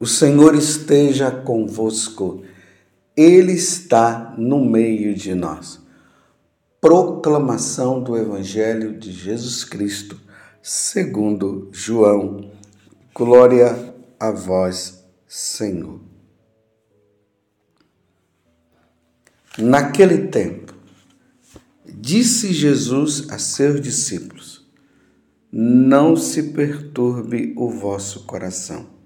O Senhor esteja convosco, Ele está no meio de nós. Proclamação do Evangelho de Jesus Cristo, segundo João. Glória a vós, Senhor. Naquele tempo, disse Jesus a seus discípulos: Não se perturbe o vosso coração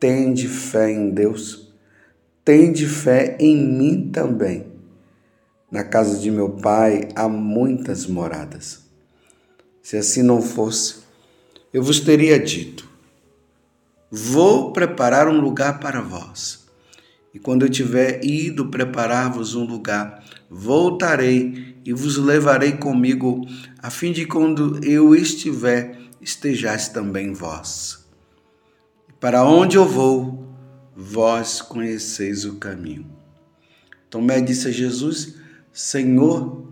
Tende fé em Deus, tende fé em mim também. Na casa de meu pai há muitas moradas. Se assim não fosse, eu vos teria dito: Vou preparar um lugar para vós. E quando eu tiver ido preparar-vos um lugar, voltarei e vos levarei comigo, a fim de quando eu estiver, estejais também vós. Para onde eu vou, vós conheceis o caminho. Tomé disse a Jesus: Senhor,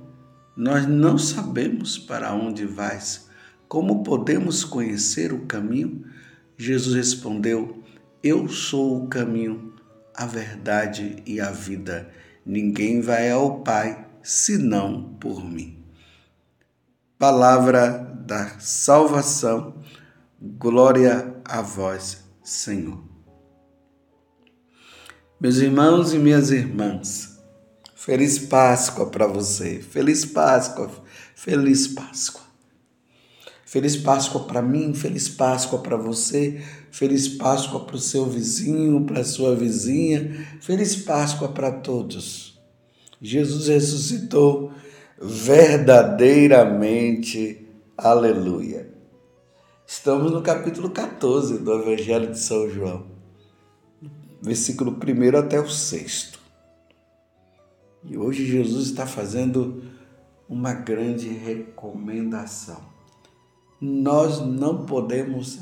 nós não sabemos para onde vais. Como podemos conhecer o caminho? Jesus respondeu: Eu sou o caminho, a verdade e a vida. Ninguém vai ao Pai senão por mim. Palavra da salvação. Glória a vós, Senhor. Meus irmãos e minhas irmãs, feliz Páscoa para você, feliz Páscoa, feliz Páscoa. Feliz Páscoa para mim, feliz Páscoa para você, feliz Páscoa para o seu vizinho, para a sua vizinha, feliz Páscoa para todos. Jesus ressuscitou verdadeiramente, aleluia. Estamos no capítulo 14 do Evangelho de São João, versículo 1 até o 6. E hoje Jesus está fazendo uma grande recomendação. Nós não podemos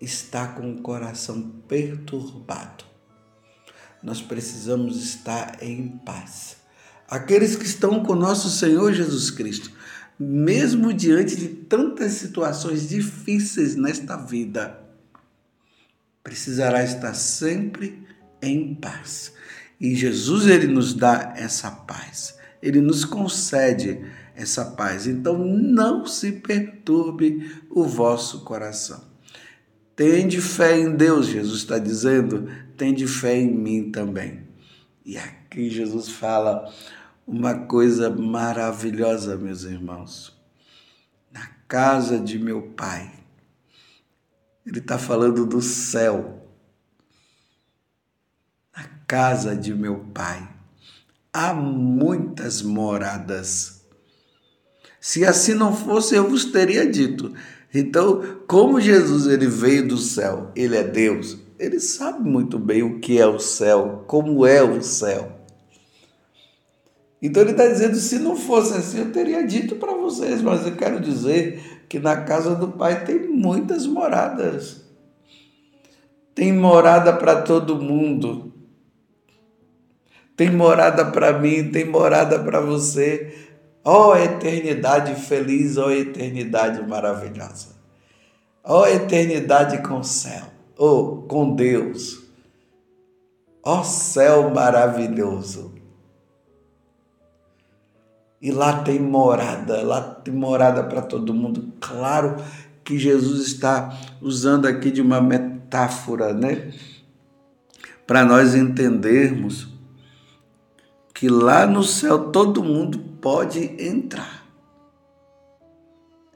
estar com o coração perturbado. Nós precisamos estar em paz. Aqueles que estão com nosso Senhor Jesus Cristo mesmo diante de tantas situações difíceis nesta vida, precisará estar sempre em paz. E Jesus ele nos dá essa paz. Ele nos concede essa paz. Então não se perturbe o vosso coração. Tende fé em Deus, Jesus está dizendo, tende fé em mim também. E aqui Jesus fala uma coisa maravilhosa, meus irmãos. Na casa de meu pai, ele está falando do céu. Na casa de meu pai há muitas moradas. Se assim não fosse, eu vos teria dito. Então, como Jesus ele veio do céu, ele é Deus, ele sabe muito bem o que é o céu, como é o céu. Então ele está dizendo: se não fosse assim, eu teria dito para vocês, mas eu quero dizer que na casa do Pai tem muitas moradas. Tem morada para todo mundo. Tem morada para mim, tem morada para você. Ó oh, eternidade feliz, ó oh, eternidade maravilhosa. Ó oh, eternidade com céu, ou oh, com Deus. Ó céu maravilhoso. E lá tem morada, lá tem morada para todo mundo. Claro que Jesus está usando aqui de uma metáfora, né? Para nós entendermos que lá no céu todo mundo pode entrar.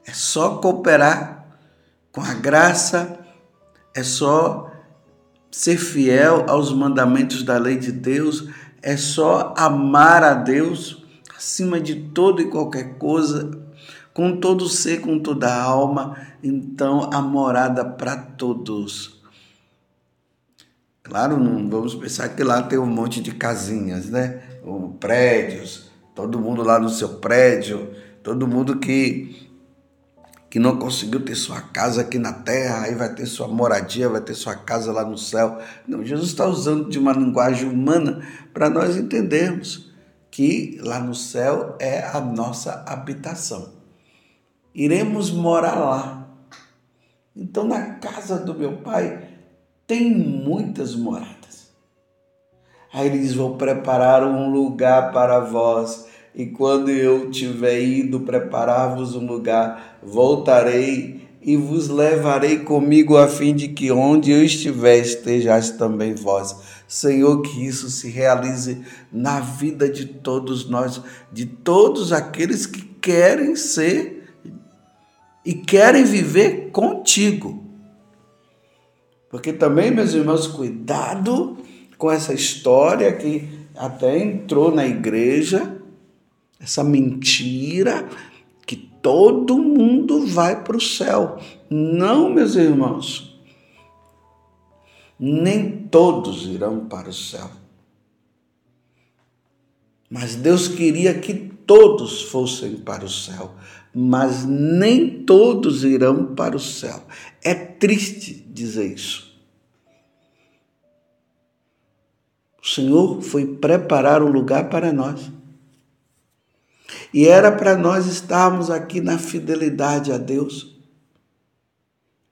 É só cooperar com a graça, é só ser fiel aos mandamentos da lei de Deus, é só amar a Deus acima de todo e qualquer coisa, com todo ser, com toda a alma, então a morada para todos. Claro, não vamos pensar que lá tem um monte de casinhas, né? Ou prédios, todo mundo lá no seu prédio, todo mundo que que não conseguiu ter sua casa aqui na terra, aí vai ter sua moradia, vai ter sua casa lá no céu. Não, Jesus está usando de uma linguagem humana para nós entendermos que lá no céu é a nossa habitação. Iremos morar lá. Então, na casa do meu pai tem muitas moradas. Aí ele diz: Vou preparar um lugar para vós, e quando eu tiver ido preparar-vos um lugar, voltarei e vos levarei comigo a fim de que onde eu estiver estejais também vós. Senhor, que isso se realize na vida de todos nós, de todos aqueles que querem ser e querem viver contigo. Porque também, meus irmãos, cuidado com essa história que até entrou na igreja, essa mentira todo mundo vai para o céu. Não, meus irmãos. Nem todos irão para o céu. Mas Deus queria que todos fossem para o céu, mas nem todos irão para o céu. É triste dizer isso. O Senhor foi preparar um lugar para nós. E era para nós estarmos aqui na fidelidade a Deus.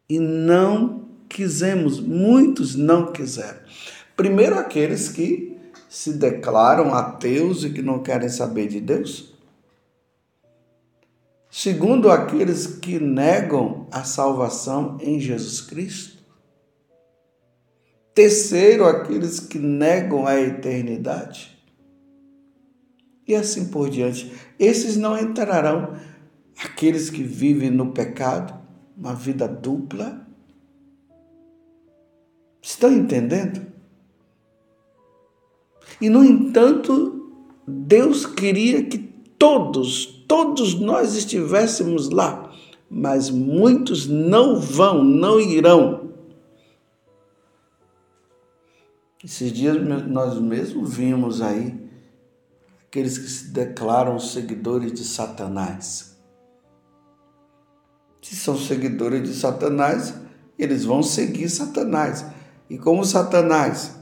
E não quisemos, muitos não quiseram. Primeiro, aqueles que se declaram ateus e que não querem saber de Deus. Segundo, aqueles que negam a salvação em Jesus Cristo. Terceiro, aqueles que negam a eternidade. E assim por diante. Esses não entrarão. Aqueles que vivem no pecado, uma vida dupla. Estão entendendo? E, no entanto, Deus queria que todos, todos nós estivéssemos lá, mas muitos não vão, não irão. Esses dias nós mesmos vimos aí aqueles que se declaram seguidores de Satanás. Se são seguidores de Satanás, eles vão seguir Satanás. E como Satanás,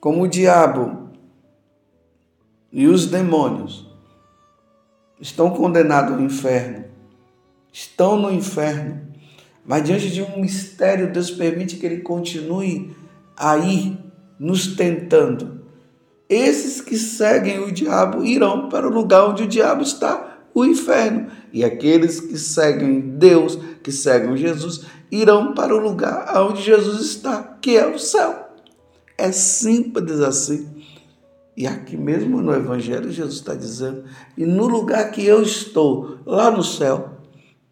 como o diabo e os demônios estão condenados ao inferno, estão no inferno, mas diante de um mistério, Deus permite que ele continue aí nos tentando. Esses que seguem o diabo irão para o lugar onde o diabo está, o inferno. E aqueles que seguem Deus, que seguem Jesus, irão para o lugar onde Jesus está, que é o céu. É simples assim. E aqui mesmo no Evangelho, Jesus está dizendo: e no lugar que eu estou, lá no céu,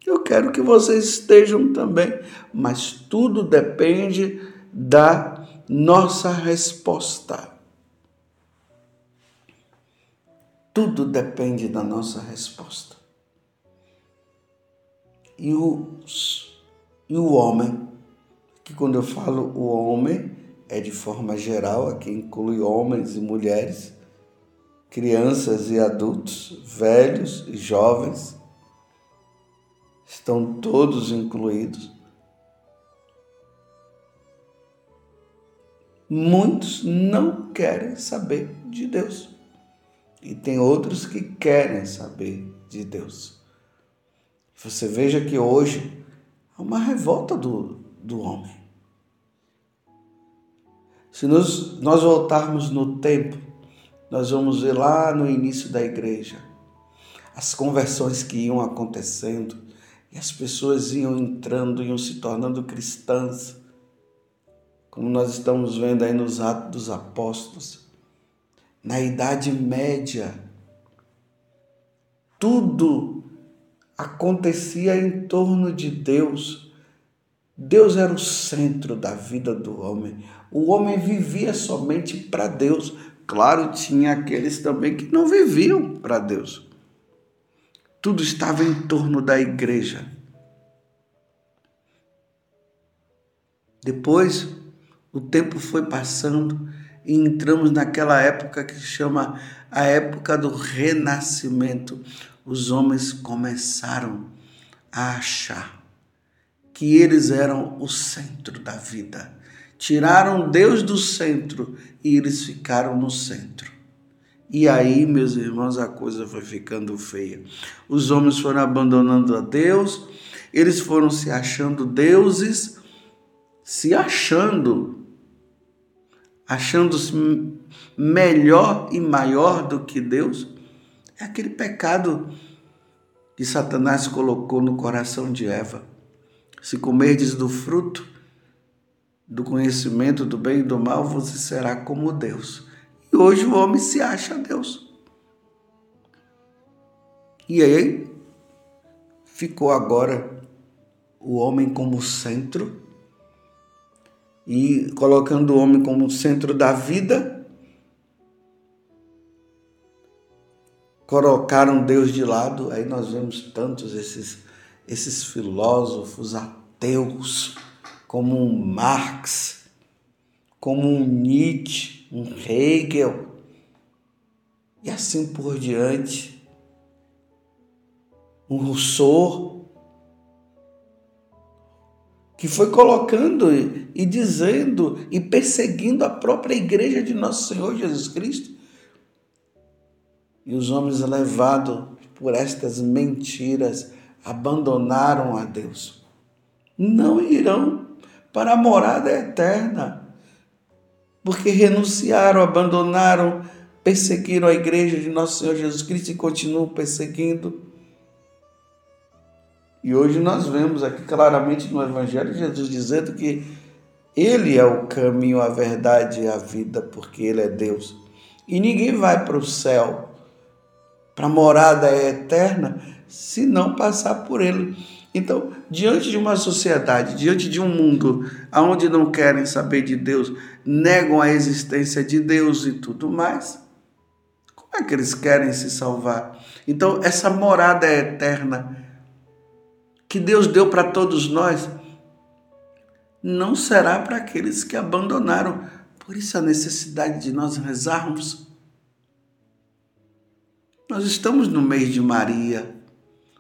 eu quero que vocês estejam também. Mas tudo depende da nossa resposta. Tudo depende da nossa resposta. E o, e o homem, que quando eu falo o homem, é de forma geral, aqui inclui homens e mulheres, crianças e adultos, velhos e jovens, estão todos incluídos. muitos não querem saber de Deus. E tem outros que querem saber de Deus. Você veja que hoje há uma revolta do, do homem. Se nós, nós voltarmos no tempo, nós vamos ver lá no início da igreja as conversões que iam acontecendo e as pessoas iam entrando, iam se tornando cristãs como nós estamos vendo aí nos Atos dos Apóstolos, na Idade Média, tudo acontecia em torno de Deus. Deus era o centro da vida do homem. O homem vivia somente para Deus. Claro, tinha aqueles também que não viviam para Deus. Tudo estava em torno da igreja. Depois, o tempo foi passando e entramos naquela época que chama a época do renascimento. Os homens começaram a achar que eles eram o centro da vida. Tiraram Deus do centro e eles ficaram no centro. E aí, meus irmãos, a coisa foi ficando feia. Os homens foram abandonando a Deus, eles foram se achando deuses, se achando achando-se melhor e maior do que Deus, é aquele pecado que Satanás colocou no coração de Eva. Se comerdes do fruto do conhecimento do bem e do mal, você será como Deus. E hoje o homem se acha Deus. E aí ficou agora o homem como centro e colocando o homem como centro da vida, colocaram Deus de lado. Aí nós vemos tantos esses, esses filósofos ateus, como um Marx, como um Nietzsche, um Hegel, e assim por diante. Um Rousseau, que foi colocando e dizendo e perseguindo a própria igreja de nosso Senhor Jesus Cristo. E os homens levados por estas mentiras abandonaram a Deus. Não irão para a morada eterna, porque renunciaram, abandonaram, perseguiram a igreja de nosso Senhor Jesus Cristo e continuam perseguindo e hoje nós vemos aqui claramente no Evangelho Jesus dizendo que Ele é o caminho, a verdade e a vida, porque Ele é Deus. E ninguém vai para o céu, para a morada eterna, se não passar por Ele. Então, diante de uma sociedade, diante de um mundo onde não querem saber de Deus, negam a existência de Deus e tudo mais, como é que eles querem se salvar? Então, essa morada eterna que Deus deu para todos nós não será para aqueles que abandonaram. Por isso a necessidade de nós rezarmos. Nós estamos no mês de Maria,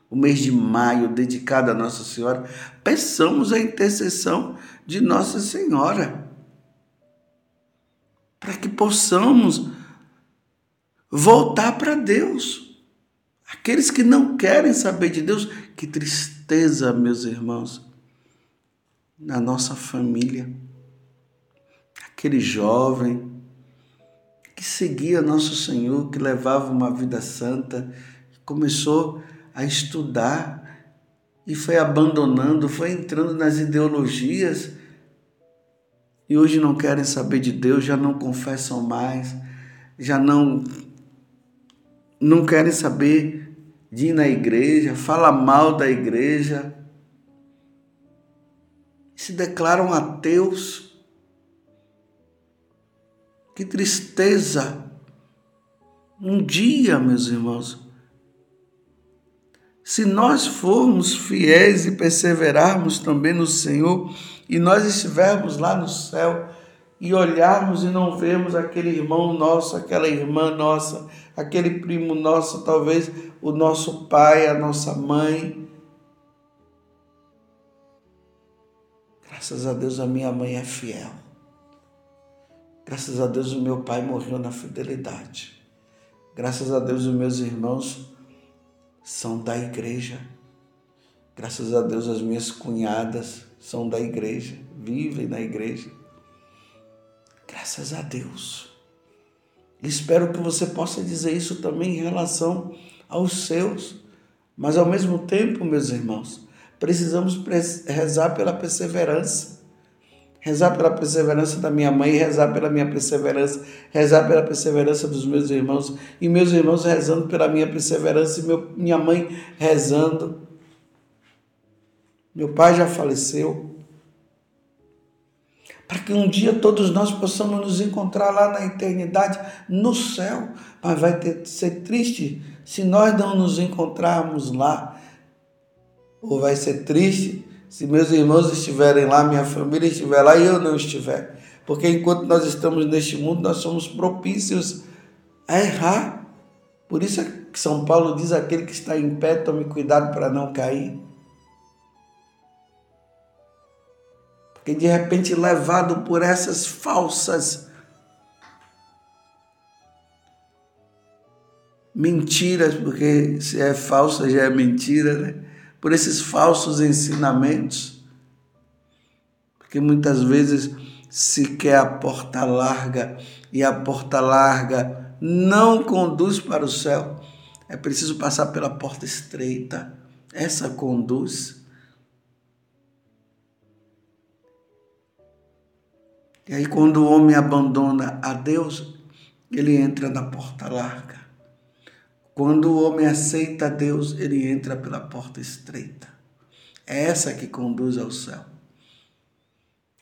o mês de maio dedicado a Nossa Senhora. Peçamos a intercessão de Nossa Senhora para que possamos voltar para Deus. Aqueles que não querem saber de Deus, que tristeza, meus irmãos, na nossa família. Aquele jovem que seguia nosso Senhor, que levava uma vida santa, começou a estudar e foi abandonando, foi entrando nas ideologias e hoje não querem saber de Deus, já não confessam mais, já não não querem saber de ir na igreja, fala mal da igreja, se declaram ateus. Que tristeza! Um dia, meus irmãos, se nós formos fiéis e perseverarmos também no Senhor, e nós estivermos lá no céu, e olharmos e não vermos aquele irmão nosso, aquela irmã nossa, aquele primo nosso, talvez o nosso pai, a nossa mãe. Graças a Deus a minha mãe é fiel. Graças a Deus o meu pai morreu na fidelidade. Graças a Deus os meus irmãos são da igreja. Graças a Deus as minhas cunhadas são da igreja, vivem na igreja. Graças a Deus. Espero que você possa dizer isso também em relação aos seus. Mas ao mesmo tempo, meus irmãos, precisamos rezar pela perseverança. Rezar pela perseverança da minha mãe, rezar pela minha perseverança, rezar pela perseverança dos meus irmãos, e meus irmãos rezando pela minha perseverança, e meu, minha mãe rezando. Meu pai já faleceu, para que um dia todos nós possamos nos encontrar lá na eternidade, no céu. Mas vai ter, ser triste se nós não nos encontrarmos lá. Ou vai ser triste se meus irmãos estiverem lá, minha família estiver lá e eu não estiver. Porque enquanto nós estamos neste mundo, nós somos propícios a errar. Por isso é que São Paulo diz: aquele que está em pé, tome cuidado para não cair. Porque de repente, levado por essas falsas mentiras, porque se é falsa já é mentira, né? Por esses falsos ensinamentos. Porque muitas vezes se quer a porta larga e a porta larga não conduz para o céu, é preciso passar pela porta estreita. Essa conduz. E aí, quando o homem abandona a Deus, ele entra na porta larga. Quando o homem aceita a Deus, ele entra pela porta estreita. É essa que conduz ao céu.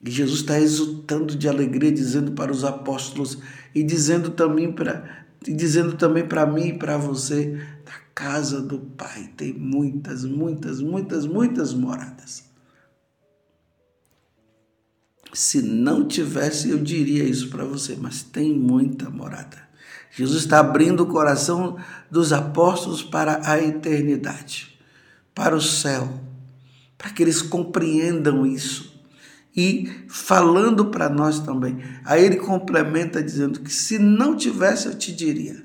E Jesus está exultando de alegria, dizendo para os apóstolos e dizendo também para e dizendo também para mim e para você, da casa do Pai tem muitas, muitas, muitas, muitas moradas. Se não tivesse, eu diria isso para você, mas tem muita morada. Jesus está abrindo o coração dos apóstolos para a eternidade, para o céu, para que eles compreendam isso e falando para nós também. Aí ele complementa dizendo que se não tivesse, eu te diria.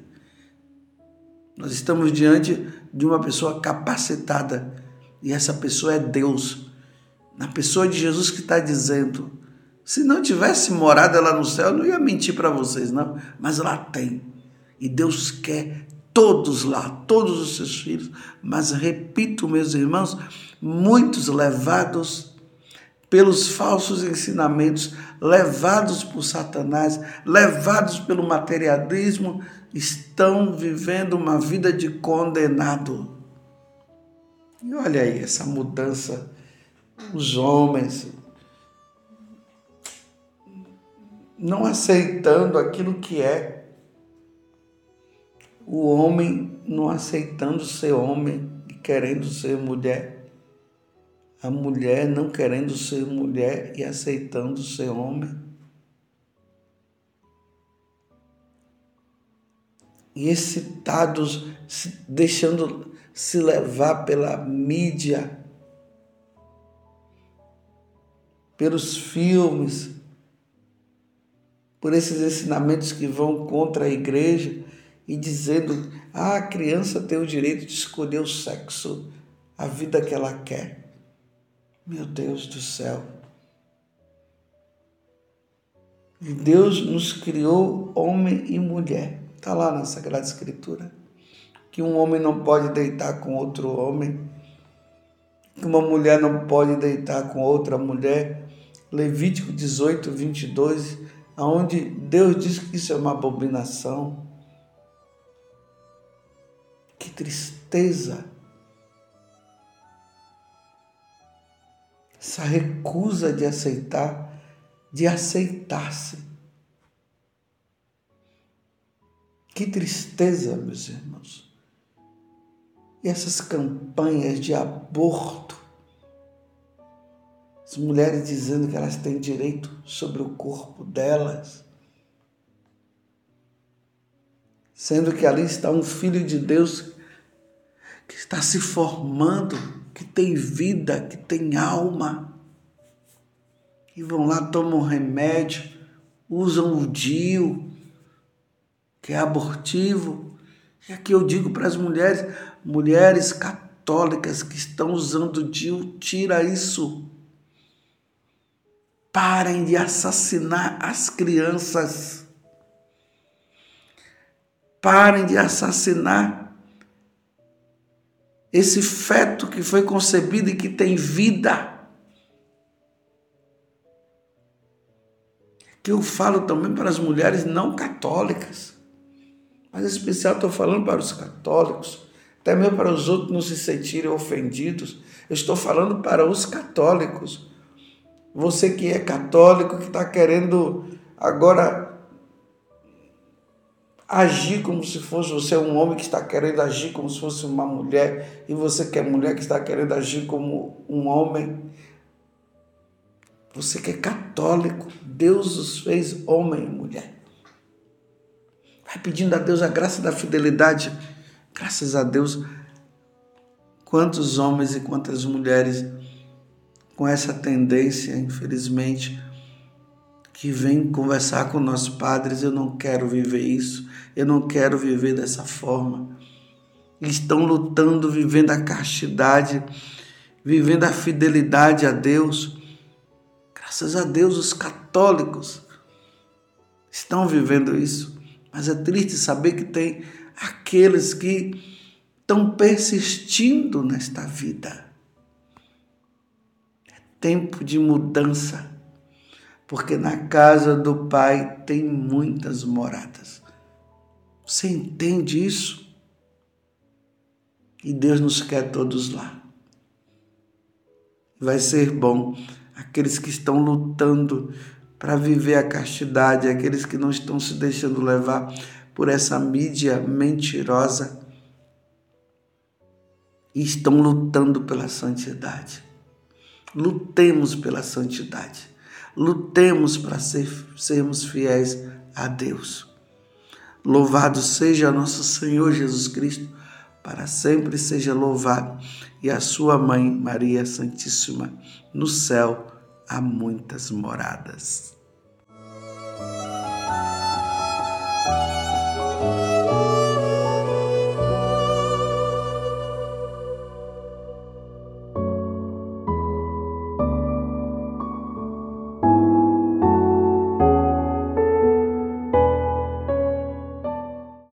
Nós estamos diante de uma pessoa capacitada e essa pessoa é Deus. Na pessoa de Jesus que está dizendo: se não tivesse morada lá no céu, eu não ia mentir para vocês, não, mas lá tem. E Deus quer todos lá, todos os seus filhos. Mas repito, meus irmãos, muitos levados pelos falsos ensinamentos, levados por Satanás, levados pelo materialismo, estão vivendo uma vida de condenado. E olha aí essa mudança, os homens não aceitando aquilo que é, o homem não aceitando ser homem e querendo ser mulher a mulher não querendo ser mulher e aceitando ser homem. E excitados, deixando se levar pela mídia, pelos filmes, por esses ensinamentos que vão contra a igreja e dizendo: ah, a criança tem o direito de escolher o sexo, a vida que ela quer. Meu Deus do céu. Deus nos criou homem e mulher. Está lá na Sagrada Escritura. Que um homem não pode deitar com outro homem. Que uma mulher não pode deitar com outra mulher. Levítico 18, 22, onde Deus diz que isso é uma abominação. Que tristeza essa recusa de aceitar, de aceitar-se. Que tristeza, meus irmãos. E essas campanhas de aborto, as mulheres dizendo que elas têm direito sobre o corpo delas, sendo que ali está um filho de Deus que está se formando que tem vida, que tem alma. E vão lá, tomam remédio, usam o DIU, que é abortivo. E aqui eu digo para as mulheres, mulheres católicas que estão usando o DIU, tira isso. Parem de assassinar as crianças. Parem de assassinar esse feto que foi concebido e que tem vida. Que eu falo também para as mulheres não católicas. Mas em especial estou falando para os católicos, até mesmo para os outros não se sentirem ofendidos. Eu estou falando para os católicos. Você que é católico, que está querendo agora agir como se fosse você um homem que está querendo agir como se fosse uma mulher e você que é mulher que está querendo agir como um homem. Você que é católico, Deus os fez homem e mulher. Vai pedindo a Deus a graça da fidelidade. Graças a Deus, quantos homens e quantas mulheres com essa tendência, infelizmente, que vem conversar com nossos padres, eu não quero viver isso, eu não quero viver dessa forma. Estão lutando, vivendo a castidade, vivendo a fidelidade a Deus. Graças a Deus, os católicos estão vivendo isso. Mas é triste saber que tem aqueles que estão persistindo nesta vida. Tempo de mudança, porque na casa do Pai tem muitas moradas. Você entende isso? E Deus nos quer todos lá. Vai ser bom aqueles que estão lutando para viver a castidade, aqueles que não estão se deixando levar por essa mídia mentirosa e estão lutando pela santidade. Lutemos pela santidade. Lutemos para ser, sermos fiéis a Deus. Louvado seja nosso Senhor Jesus Cristo, para sempre seja louvado, e a sua mãe, Maria Santíssima, no céu há muitas moradas.